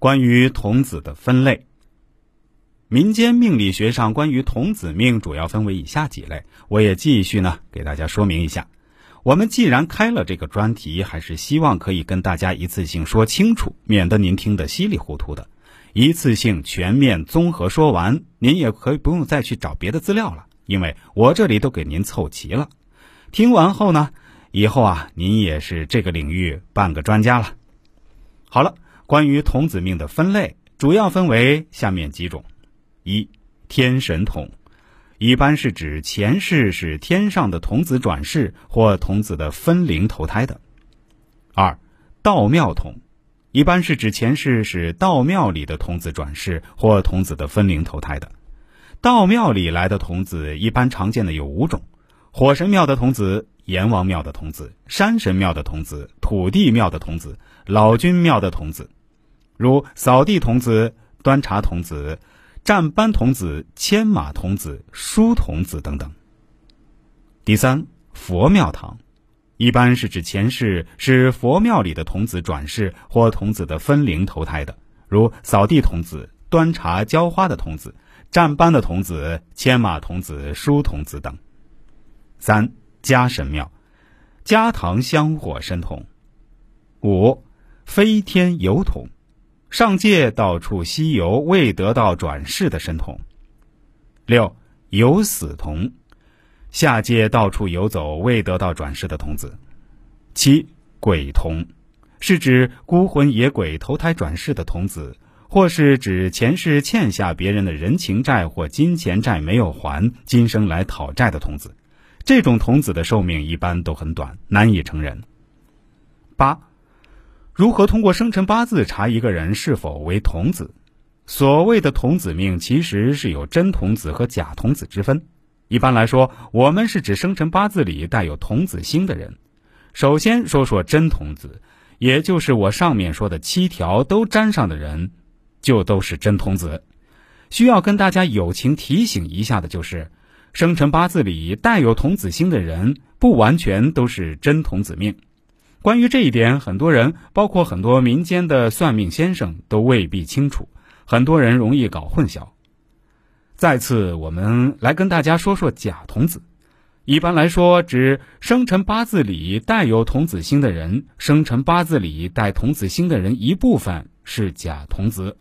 关于童子的分类，民间命理学上关于童子命主要分为以下几类，我也继续呢给大家说明一下。我们既然开了这个专题，还是希望可以跟大家一次性说清楚，免得您听得稀里糊涂的。一次性全面综合说完，您也可以不用再去找别的资料了，因为我这里都给您凑齐了。听完后呢，以后啊，您也是这个领域半个专家了。好了，关于童子命的分类，主要分为下面几种：一、天神童。一般是指前世是天上的童子转世或童子的分灵投胎的。二，道庙童，一般是指前世是道庙里的童子转世或童子的分灵投胎的。道庙里来的童子一般常见的有五种：火神庙的童子、阎王庙的童子、山神庙的童子、土地庙的童子、老君庙的童子，如扫地童子、端茶童子。站班童子、牵马童子、书童子等等。第三，佛庙堂，一般是指前世是佛庙里的童子转世或童子的分灵投胎的，如扫地童子、端茶浇花的童子、站班的童子、牵马童子、书童子等。三，家神庙，家堂香火神童。五，飞天油童。上界到处西游未得到转世的神童，六有死童，下界到处游走未得到转世的童子，七鬼童，是指孤魂野鬼投胎转世的童子，或是指前世欠下别人的人情债或金钱债没有还，今生来讨债的童子，这种童子的寿命一般都很短，难以成人。八。如何通过生辰八字查一个人是否为童子？所谓的童子命，其实是有真童子和假童子之分。一般来说，我们是指生辰八字里带有童子星的人。首先说说真童子，也就是我上面说的七条都沾上的人，就都是真童子。需要跟大家友情提醒一下的就是，生辰八字里带有童子星的人，不完全都是真童子命。关于这一点，很多人，包括很多民间的算命先生，都未必清楚。很多人容易搞混淆。再次，我们来跟大家说说假童子。一般来说，指生辰八字里带有童子星的人，生辰八字里带童子星的人一部分是假童子。